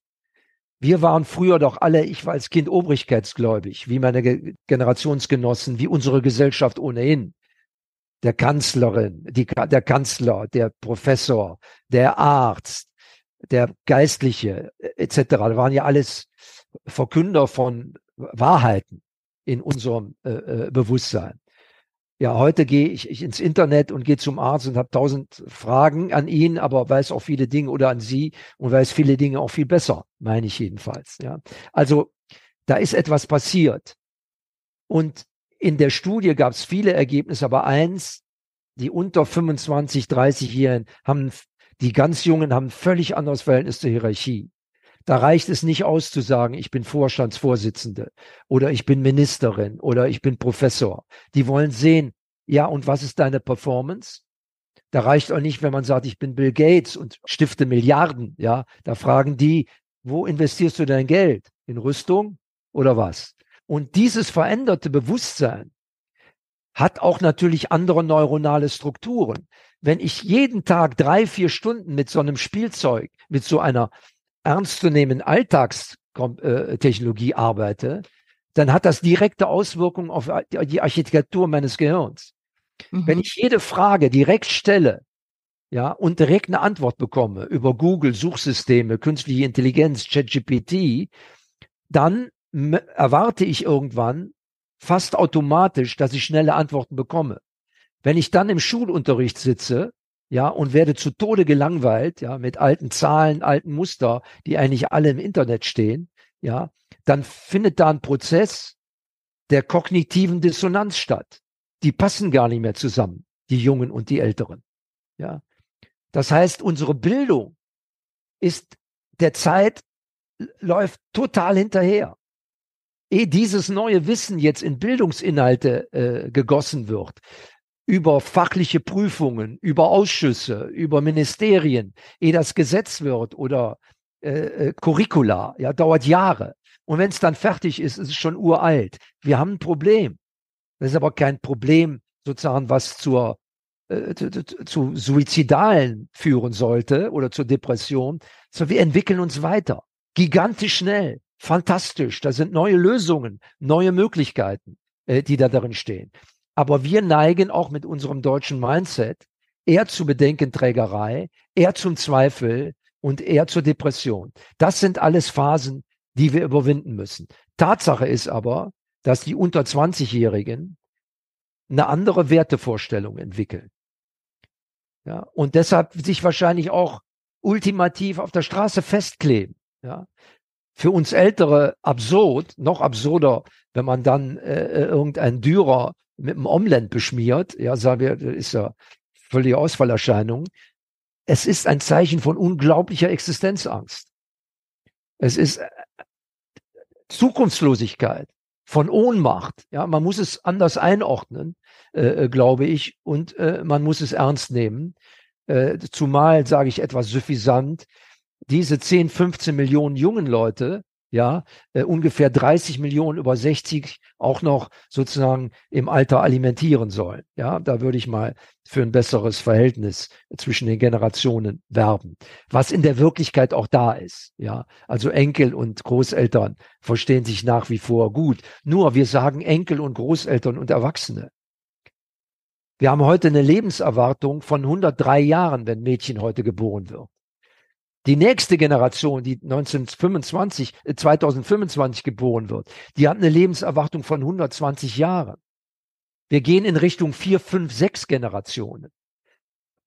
Wir waren früher doch alle, ich war als Kind obrigkeitsgläubig, wie meine Ge Generationsgenossen, wie unsere Gesellschaft ohnehin. Der Kanzlerin, die, der Kanzler, der Professor, der Arzt, der Geistliche etc. Da waren ja alles Verkünder von Wahrheiten in unserem äh, äh, Bewusstsein. Ja, heute gehe ich, ich ins Internet und gehe zum Arzt und habe tausend Fragen an ihn, aber weiß auch viele Dinge oder an Sie und weiß viele Dinge auch viel besser, meine ich jedenfalls. Ja, also da ist etwas passiert. Und in der Studie gab es viele Ergebnisse, aber eins, die unter 25, 30-Jährigen haben, die ganz Jungen haben völlig anderes Verhältnis zur Hierarchie. Da reicht es nicht aus zu sagen, ich bin Vorstandsvorsitzende oder ich bin Ministerin oder ich bin Professor. Die wollen sehen, ja, und was ist deine Performance? Da reicht auch nicht, wenn man sagt, ich bin Bill Gates und stifte Milliarden. Ja, da fragen die, wo investierst du dein Geld? In Rüstung oder was? Und dieses veränderte Bewusstsein hat auch natürlich andere neuronale Strukturen. Wenn ich jeden Tag drei, vier Stunden mit so einem Spielzeug, mit so einer ernstzunehmenden Alltagstechnologie arbeite, dann hat das direkte Auswirkungen auf die Architektur meines Gehirns. Mhm. Wenn ich jede Frage direkt stelle, ja, und direkt eine Antwort bekomme über Google, Suchsysteme, künstliche Intelligenz, ChatGPT, dann erwarte ich irgendwann fast automatisch, dass ich schnelle Antworten bekomme. Wenn ich dann im Schulunterricht sitze ja, und werde zu Tode gelangweilt, ja, mit alten Zahlen, alten Muster, die eigentlich alle im Internet stehen, ja, dann findet da ein Prozess der kognitiven Dissonanz statt. Die passen gar nicht mehr zusammen, die Jungen und die Älteren, ja. Das heißt, unsere Bildung ist der Zeit läuft total hinterher. Ehe dieses neue Wissen jetzt in Bildungsinhalte äh, gegossen wird, über fachliche Prüfungen, über Ausschüsse, über Ministerien, ehe das Gesetz wird oder äh, äh, Curricula, ja, dauert Jahre. Und wenn es dann fertig ist, ist es schon uralt. Wir haben ein Problem. Das ist aber kein Problem, sozusagen, was zur äh, zu, zu Suizidalen führen sollte oder zur Depression, sondern wir entwickeln uns weiter. Gigantisch schnell, fantastisch. Da sind neue Lösungen, neue Möglichkeiten, äh, die da darin stehen. Aber wir neigen auch mit unserem deutschen Mindset eher zu Bedenkenträgerei, eher zum Zweifel und eher zur Depression. Das sind alles Phasen, die wir überwinden müssen. Tatsache ist aber, dass die unter 20-Jährigen eine andere Wertevorstellung entwickeln. Ja, und deshalb sich wahrscheinlich auch ultimativ auf der Straße festkleben. Ja, für uns Ältere absurd, noch absurder, wenn man dann äh, äh irgendein Dürer mit einem Omelett beschmiert, ja, sagen wir, das ist ja völlige Ausfallerscheinung. Es ist ein Zeichen von unglaublicher Existenzangst. Es ist äh, Zukunftslosigkeit, von Ohnmacht. Ja, man muss es anders einordnen, äh, äh, glaube ich, und äh, man muss es ernst nehmen. Äh, zumal, sage ich etwas suffisant, diese 10, 15 Millionen jungen Leute, ja, äh, ungefähr 30 Millionen über 60 auch noch sozusagen im Alter alimentieren sollen. Ja, da würde ich mal für ein besseres Verhältnis zwischen den Generationen werben, was in der Wirklichkeit auch da ist. Ja, also Enkel und Großeltern verstehen sich nach wie vor gut. Nur wir sagen Enkel und Großeltern und Erwachsene. Wir haben heute eine Lebenserwartung von 103 Jahren, wenn Mädchen heute geboren wird. Die nächste Generation, die 1925, 2025 äh, geboren wird, die hat eine Lebenserwartung von 120 Jahren. Wir gehen in Richtung vier, fünf, sechs Generationen.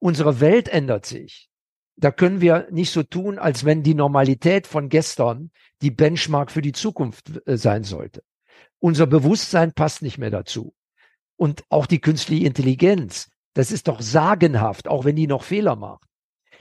Unsere Welt ändert sich. Da können wir nicht so tun, als wenn die Normalität von gestern die Benchmark für die Zukunft äh, sein sollte. Unser Bewusstsein passt nicht mehr dazu. Und auch die künstliche Intelligenz, das ist doch sagenhaft, auch wenn die noch Fehler macht.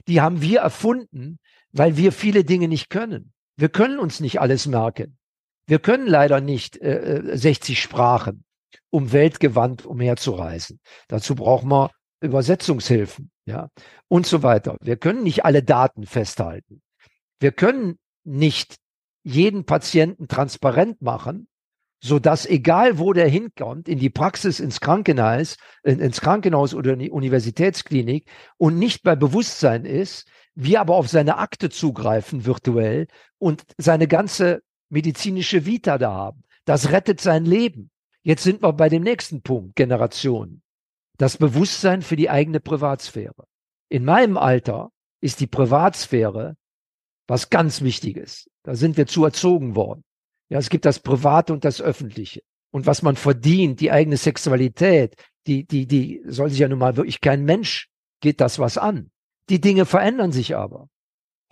Die haben wir erfunden, weil wir viele Dinge nicht können. Wir können uns nicht alles merken. Wir können leider nicht äh, 60 äh, Sprachen, um weltgewandt umherzureisen. Dazu brauchen wir Übersetzungshilfen, ja, und so weiter. Wir können nicht alle Daten festhalten. Wir können nicht jeden Patienten transparent machen, so dass egal wo der hinkommt, in die Praxis, ins Krankenhaus, ins Krankenhaus oder in die Universitätsklinik und nicht bei Bewusstsein ist, wir aber auf seine Akte zugreifen virtuell und seine ganze medizinische Vita da haben. Das rettet sein Leben. Jetzt sind wir bei dem nächsten Punkt, Generation. Das Bewusstsein für die eigene Privatsphäre. In meinem Alter ist die Privatsphäre was ganz wichtig ist. Da sind wir zu erzogen worden. Ja, es gibt das Private und das Öffentliche. Und was man verdient, die eigene Sexualität, die, die, die soll sich ja nun mal wirklich kein Mensch geht das was an. Die Dinge verändern sich aber.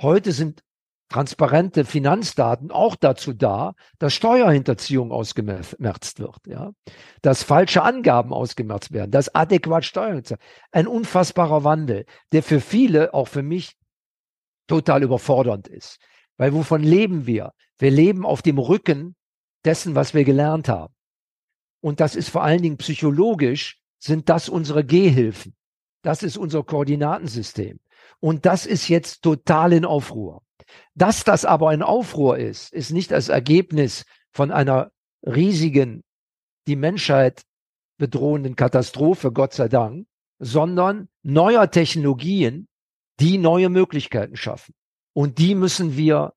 Heute sind transparente Finanzdaten auch dazu da, dass Steuerhinterziehung ausgemerzt wird, ja, dass falsche Angaben ausgemerzt werden, dass adäquat Steuern ein unfassbarer Wandel, der für viele, auch für mich, total überfordernd ist. Weil wovon leben wir? Wir leben auf dem Rücken dessen, was wir gelernt haben. Und das ist vor allen Dingen psychologisch, sind das unsere Gehhilfen. Das ist unser Koordinatensystem. Und das ist jetzt total in Aufruhr. Dass das aber ein Aufruhr ist, ist nicht das Ergebnis von einer riesigen, die Menschheit bedrohenden Katastrophe, Gott sei Dank, sondern neuer Technologien, die neue Möglichkeiten schaffen. Und die müssen wir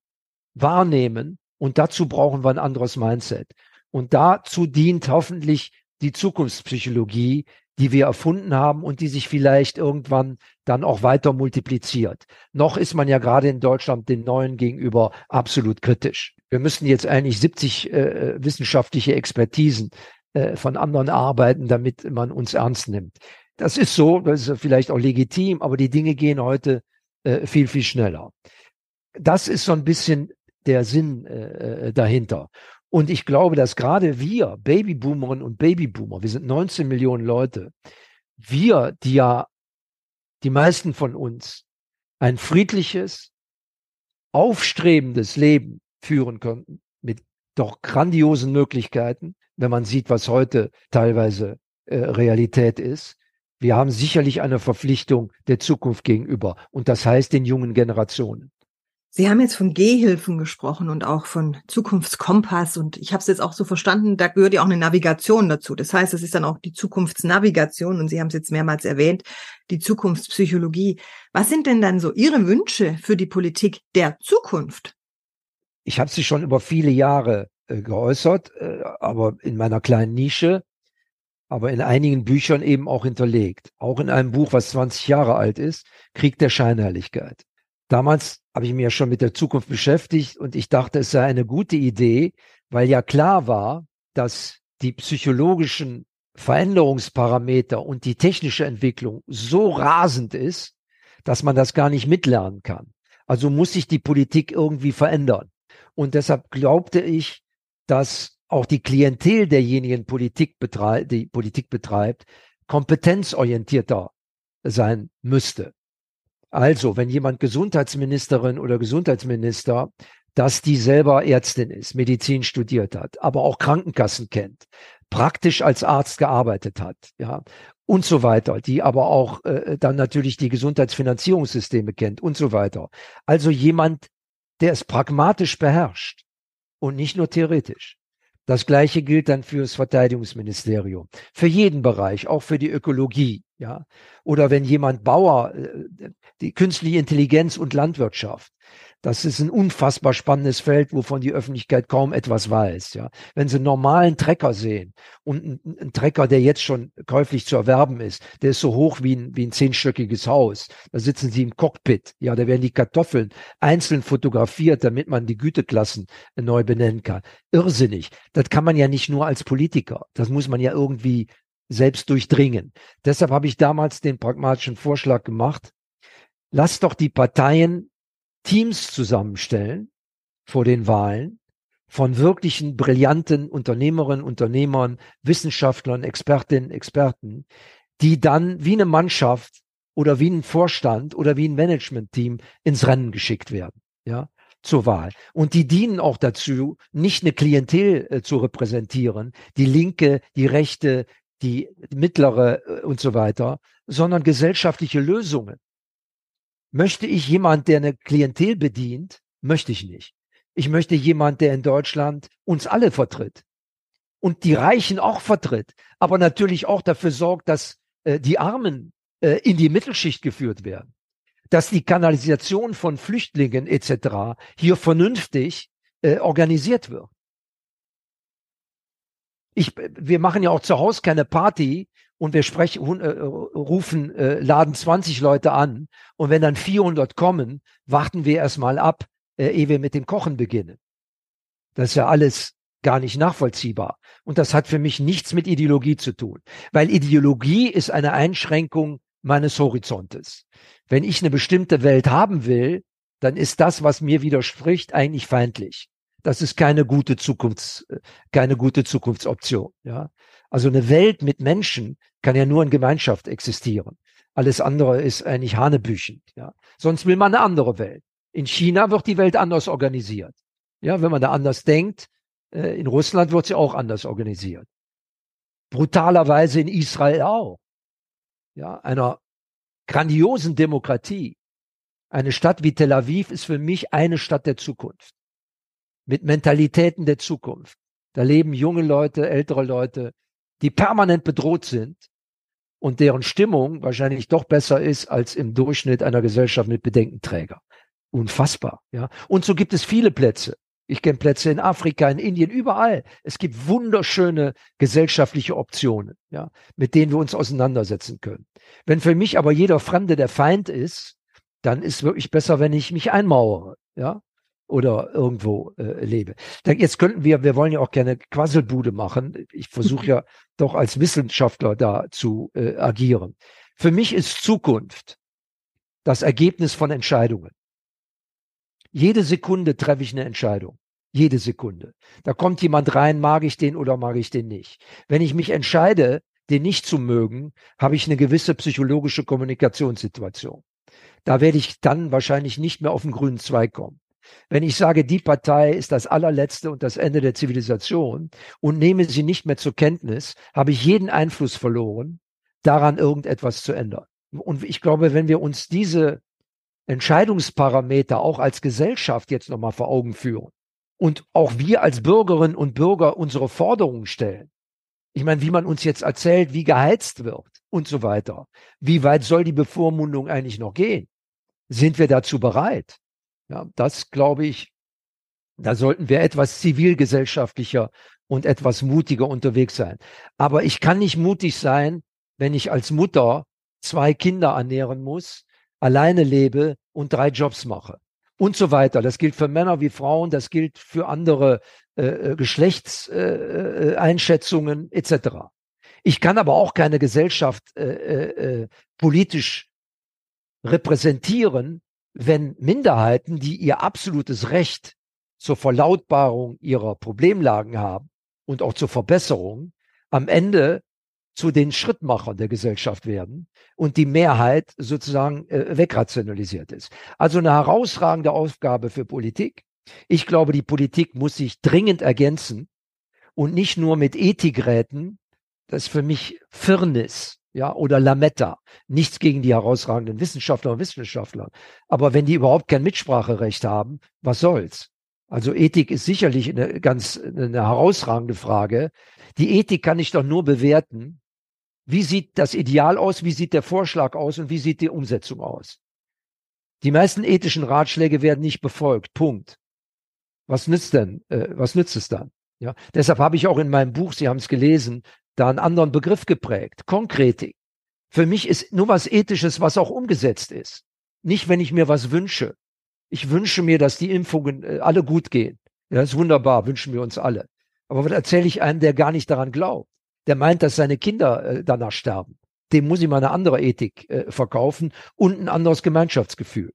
wahrnehmen. Und dazu brauchen wir ein anderes Mindset. Und dazu dient hoffentlich die Zukunftspsychologie, die wir erfunden haben und die sich vielleicht irgendwann dann auch weiter multipliziert. Noch ist man ja gerade in Deutschland den Neuen gegenüber absolut kritisch. Wir müssen jetzt eigentlich 70 äh, wissenschaftliche Expertisen äh, von anderen arbeiten, damit man uns ernst nimmt. Das ist so, das ist vielleicht auch legitim, aber die Dinge gehen heute äh, viel, viel schneller. Das ist so ein bisschen der Sinn äh, äh dahinter. Und ich glaube, dass gerade wir, Babyboomerinnen und Babyboomer, wir sind 19 Millionen Leute, wir, die ja, die meisten von uns, ein friedliches, aufstrebendes Leben führen könnten, mit doch grandiosen Möglichkeiten, wenn man sieht, was heute teilweise äh, Realität ist. Wir haben sicherlich eine Verpflichtung der Zukunft gegenüber und das heißt den jungen Generationen. Sie haben jetzt von Gehhilfen gesprochen und auch von Zukunftskompass und ich habe es jetzt auch so verstanden, da gehört ja auch eine Navigation dazu. Das heißt, es ist dann auch die Zukunftsnavigation und Sie haben es jetzt mehrmals erwähnt, die Zukunftspsychologie. Was sind denn dann so Ihre Wünsche für die Politik der Zukunft? Ich habe sie schon über viele Jahre äh, geäußert, äh, aber in meiner kleinen Nische, aber in einigen Büchern eben auch hinterlegt. Auch in einem Buch, was 20 Jahre alt ist, Krieg der Scheinheiligkeit. Damals habe ich mich ja schon mit der Zukunft beschäftigt und ich dachte, es sei eine gute Idee, weil ja klar war, dass die psychologischen Veränderungsparameter und die technische Entwicklung so rasend ist, dass man das gar nicht mitlernen kann. Also muss sich die Politik irgendwie verändern. Und deshalb glaubte ich, dass auch die Klientel derjenigen Politik betreibt, die Politik betreibt, kompetenzorientierter sein müsste. Also, wenn jemand Gesundheitsministerin oder Gesundheitsminister, dass die selber Ärztin ist, Medizin studiert hat, aber auch Krankenkassen kennt, praktisch als Arzt gearbeitet hat, ja, und so weiter, die aber auch äh, dann natürlich die Gesundheitsfinanzierungssysteme kennt und so weiter. Also jemand, der es pragmatisch beherrscht und nicht nur theoretisch. Das gleiche gilt dann fürs Verteidigungsministerium, für jeden Bereich, auch für die Ökologie, ja. Oder wenn jemand Bauer, äh, die künstliche Intelligenz und Landwirtschaft, das ist ein unfassbar spannendes Feld, wovon die Öffentlichkeit kaum etwas weiß. Ja, wenn Sie einen normalen Trecker sehen und einen, einen Trecker, der jetzt schon käuflich zu erwerben ist, der ist so hoch wie ein, wie ein zehnstöckiges Haus. Da sitzen Sie im Cockpit. Ja, da werden die Kartoffeln einzeln fotografiert, damit man die Güteklassen neu benennen kann. Irrsinnig. Das kann man ja nicht nur als Politiker. Das muss man ja irgendwie selbst durchdringen. Deshalb habe ich damals den pragmatischen Vorschlag gemacht. Lass doch die Parteien Teams zusammenstellen vor den Wahlen von wirklichen brillanten Unternehmerinnen, Unternehmern, Wissenschaftlern, Expertinnen, Experten, die dann wie eine Mannschaft oder wie ein Vorstand oder wie ein Managementteam ins Rennen geschickt werden, ja, zur Wahl. Und die dienen auch dazu, nicht eine Klientel äh, zu repräsentieren, die linke, die rechte, die mittlere äh, und so weiter, sondern gesellschaftliche Lösungen. Möchte ich jemand, der eine Klientel bedient? Möchte ich nicht. Ich möchte jemand, der in Deutschland uns alle vertritt und die Reichen auch vertritt, aber natürlich auch dafür sorgt, dass äh, die Armen äh, in die Mittelschicht geführt werden, dass die Kanalisation von Flüchtlingen etc. hier vernünftig äh, organisiert wird. Ich, wir machen ja auch zu Hause keine Party, und wir sprechen, äh, rufen, äh, laden 20 Leute an und wenn dann 400 kommen, warten wir erstmal ab, äh, ehe wir mit dem Kochen beginnen. Das ist ja alles gar nicht nachvollziehbar. Und das hat für mich nichts mit Ideologie zu tun, weil Ideologie ist eine Einschränkung meines Horizontes. Wenn ich eine bestimmte Welt haben will, dann ist das, was mir widerspricht, eigentlich feindlich. Das ist keine gute Zukunfts, keine gute Zukunftsoption. Ja, also eine Welt mit Menschen kann ja nur in Gemeinschaft existieren. Alles andere ist eigentlich hanebüchend. Ja, sonst will man eine andere Welt. In China wird die Welt anders organisiert. Ja, wenn man da anders denkt, äh, in Russland wird sie auch anders organisiert. Brutalerweise in Israel auch. Ja, einer grandiosen Demokratie. Eine Stadt wie Tel Aviv ist für mich eine Stadt der Zukunft. Mit Mentalitäten der Zukunft. Da leben junge Leute, ältere Leute, die permanent bedroht sind und deren Stimmung wahrscheinlich doch besser ist als im Durchschnitt einer Gesellschaft mit Bedenkenträger. Unfassbar, ja. Und so gibt es viele Plätze. Ich kenne Plätze in Afrika, in Indien, überall. Es gibt wunderschöne gesellschaftliche Optionen, ja, mit denen wir uns auseinandersetzen können. Wenn für mich aber jeder Fremde der Feind ist, dann ist wirklich besser, wenn ich mich einmauere, ja, oder irgendwo äh, lebe. Jetzt könnten wir, wir wollen ja auch gerne Quasselbude machen. Ich versuche ja doch als Wissenschaftler da zu äh, agieren. Für mich ist Zukunft das Ergebnis von Entscheidungen. Jede Sekunde treffe ich eine Entscheidung. Jede Sekunde. Da kommt jemand rein, mag ich den oder mag ich den nicht. Wenn ich mich entscheide, den nicht zu mögen, habe ich eine gewisse psychologische Kommunikationssituation. Da werde ich dann wahrscheinlich nicht mehr auf den grünen Zweig kommen. Wenn ich sage, die Partei ist das allerletzte und das Ende der Zivilisation und nehme sie nicht mehr zur Kenntnis, habe ich jeden Einfluss verloren, daran irgendetwas zu ändern. Und ich glaube, wenn wir uns diese Entscheidungsparameter auch als Gesellschaft jetzt nochmal vor Augen führen und auch wir als Bürgerinnen und Bürger unsere Forderungen stellen, ich meine, wie man uns jetzt erzählt, wie geheizt wird und so weiter. Wie weit soll die Bevormundung eigentlich noch gehen? Sind wir dazu bereit? Ja, das glaube ich, da sollten wir etwas zivilgesellschaftlicher und etwas mutiger unterwegs sein. Aber ich kann nicht mutig sein, wenn ich als Mutter zwei Kinder ernähren muss, alleine lebe und drei Jobs mache und so weiter. Das gilt für Männer wie Frauen, das gilt für andere äh, äh Geschlechtseinschätzungen äh, etc. Ich kann aber auch keine Gesellschaft äh, äh, äh, politisch repräsentieren, wenn Minderheiten, die ihr absolutes Recht zur Verlautbarung ihrer Problemlagen haben und auch zur Verbesserung, am Ende zu den Schrittmachern der Gesellschaft werden und die Mehrheit sozusagen äh, wegrationalisiert ist. Also eine herausragende Aufgabe für Politik. Ich glaube, die Politik muss sich dringend ergänzen und nicht nur mit Ethikräten, das ist für mich Firnis, ja, oder Lametta. Nichts gegen die herausragenden Wissenschaftler und Wissenschaftler. Aber wenn die überhaupt kein Mitspracherecht haben, was soll's? Also Ethik ist sicherlich eine ganz eine herausragende Frage. Die Ethik kann ich doch nur bewerten. Wie sieht das Ideal aus? Wie sieht der Vorschlag aus? Und wie sieht die Umsetzung aus? Die meisten ethischen Ratschläge werden nicht befolgt. Punkt. Was nützt denn? Äh, was nützt es dann? Ja, deshalb habe ich auch in meinem Buch, Sie haben es gelesen, da einen anderen Begriff geprägt. Konkretik. Für mich ist nur was Ethisches, was auch umgesetzt ist. Nicht, wenn ich mir was wünsche. Ich wünsche mir, dass die Impfungen äh, alle gut gehen. Ja, das ist wunderbar, wünschen wir uns alle. Aber was erzähle ich einem, der gar nicht daran glaubt? Der meint, dass seine Kinder äh, danach sterben. Dem muss ich mal eine andere Ethik äh, verkaufen und ein anderes Gemeinschaftsgefühl.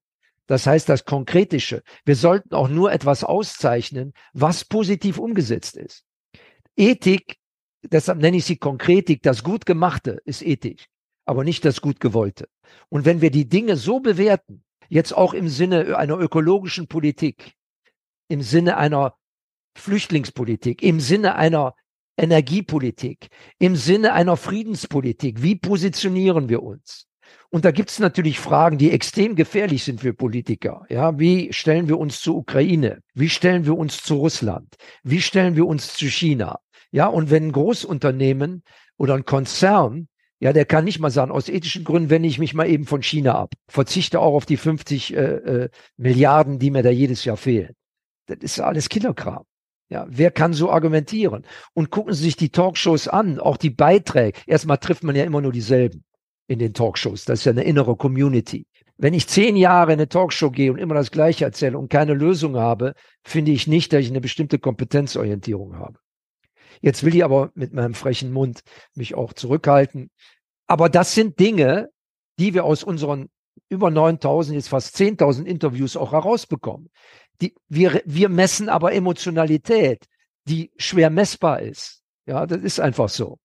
Das heißt, das Konkretische. Wir sollten auch nur etwas auszeichnen, was positiv umgesetzt ist. Ethik deshalb nenne ich sie Konkretik, das gut gemachte ist Ethik, aber nicht das gut gewollte. Und wenn wir die Dinge so bewerten, jetzt auch im Sinne einer ökologischen Politik, im Sinne einer Flüchtlingspolitik, im Sinne einer Energiepolitik, im Sinne einer Friedenspolitik, wie positionieren wir uns? Und da gibt es natürlich Fragen, die extrem gefährlich sind für Politiker. Ja, wie stellen wir uns zur Ukraine? Wie stellen wir uns zu Russland? Wie stellen wir uns zu China? Ja, und wenn ein Großunternehmen oder ein Konzern, ja, der kann nicht mal sagen, aus ethischen Gründen wende ich mich mal eben von China ab, verzichte auch auf die 50 äh, äh, Milliarden, die mir da jedes Jahr fehlen. Das ist alles Kinderkram. Ja, wer kann so argumentieren? Und gucken Sie sich die Talkshows an, auch die Beiträge. Erstmal trifft man ja immer nur dieselben in den Talkshows. Das ist ja eine innere Community. Wenn ich zehn Jahre in eine Talkshow gehe und immer das Gleiche erzähle und keine Lösung habe, finde ich nicht, dass ich eine bestimmte Kompetenzorientierung habe. Jetzt will ich aber mit meinem frechen Mund mich auch zurückhalten. Aber das sind Dinge, die wir aus unseren über 9000, jetzt fast 10.000 Interviews auch herausbekommen. Die, wir, wir messen aber Emotionalität, die schwer messbar ist. Ja, das ist einfach so.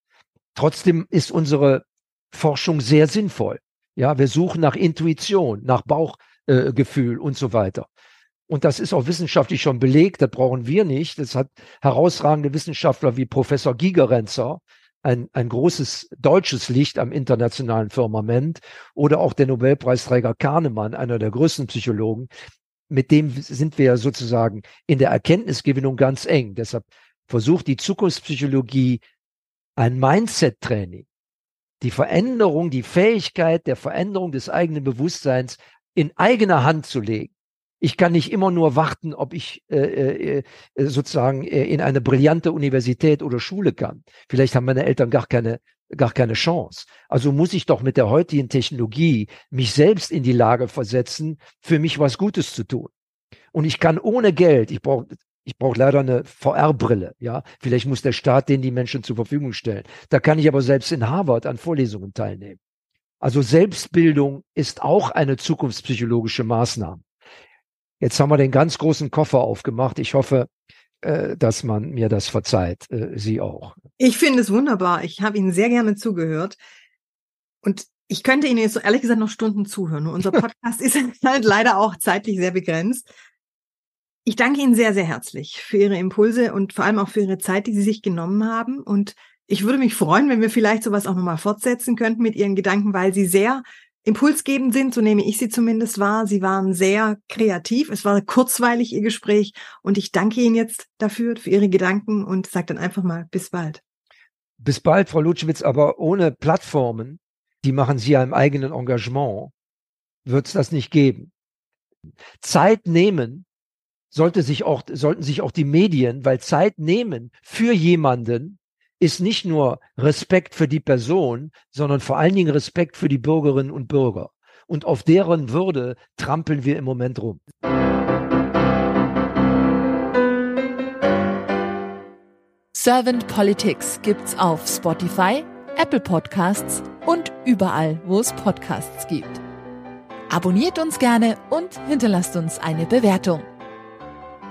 Trotzdem ist unsere Forschung sehr sinnvoll. Ja, wir suchen nach Intuition, nach Bauchgefühl äh, und so weiter. Und das ist auch wissenschaftlich schon belegt, das brauchen wir nicht. Das hat herausragende Wissenschaftler wie Professor Gigerenzer, ein, ein großes deutsches Licht am internationalen Firmament, oder auch der Nobelpreisträger Kahnemann, einer der größten Psychologen. Mit dem sind wir sozusagen in der Erkenntnisgewinnung ganz eng. Deshalb versucht die Zukunftspsychologie ein Mindset-Training, die Veränderung, die Fähigkeit der Veränderung des eigenen Bewusstseins in eigener Hand zu legen. Ich kann nicht immer nur warten, ob ich äh, äh, äh, sozusagen äh, in eine brillante Universität oder Schule kann. Vielleicht haben meine Eltern gar keine gar keine Chance. Also muss ich doch mit der heutigen Technologie mich selbst in die Lage versetzen, für mich was Gutes zu tun. Und ich kann ohne Geld, ich brauche ich brauche leider eine VR-Brille, ja. Vielleicht muss der Staat den die Menschen zur Verfügung stellen. Da kann ich aber selbst in Harvard an Vorlesungen teilnehmen. Also Selbstbildung ist auch eine zukunftspsychologische Maßnahme. Jetzt haben wir den ganz großen Koffer aufgemacht. Ich hoffe, äh, dass man mir das verzeiht. Äh, Sie auch. Ich finde es wunderbar. Ich habe Ihnen sehr gerne zugehört. Und ich könnte Ihnen jetzt so ehrlich gesagt noch Stunden zuhören. Nur unser Podcast ist halt leider auch zeitlich sehr begrenzt. Ich danke Ihnen sehr, sehr herzlich für Ihre Impulse und vor allem auch für Ihre Zeit, die Sie sich genommen haben. Und ich würde mich freuen, wenn wir vielleicht sowas auch nochmal fortsetzen könnten mit Ihren Gedanken, weil Sie sehr impulsgebend sind, so nehme ich sie zumindest wahr. Sie waren sehr kreativ, es war kurzweilig Ihr Gespräch und ich danke Ihnen jetzt dafür, für Ihre Gedanken und sage dann einfach mal bis bald. Bis bald, Frau Lutschwitz, aber ohne Plattformen, die machen Sie ja im eigenen Engagement, wird es das nicht geben. Zeit nehmen sollte sich auch, sollten sich auch die Medien, weil Zeit nehmen für jemanden, ist nicht nur Respekt für die Person, sondern vor allen Dingen Respekt für die Bürgerinnen und Bürger. Und auf deren Würde trampeln wir im Moment rum. Servant Politics gibt's auf Spotify, Apple Podcasts und überall, wo es Podcasts gibt. Abonniert uns gerne und hinterlasst uns eine Bewertung.